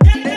Yeah.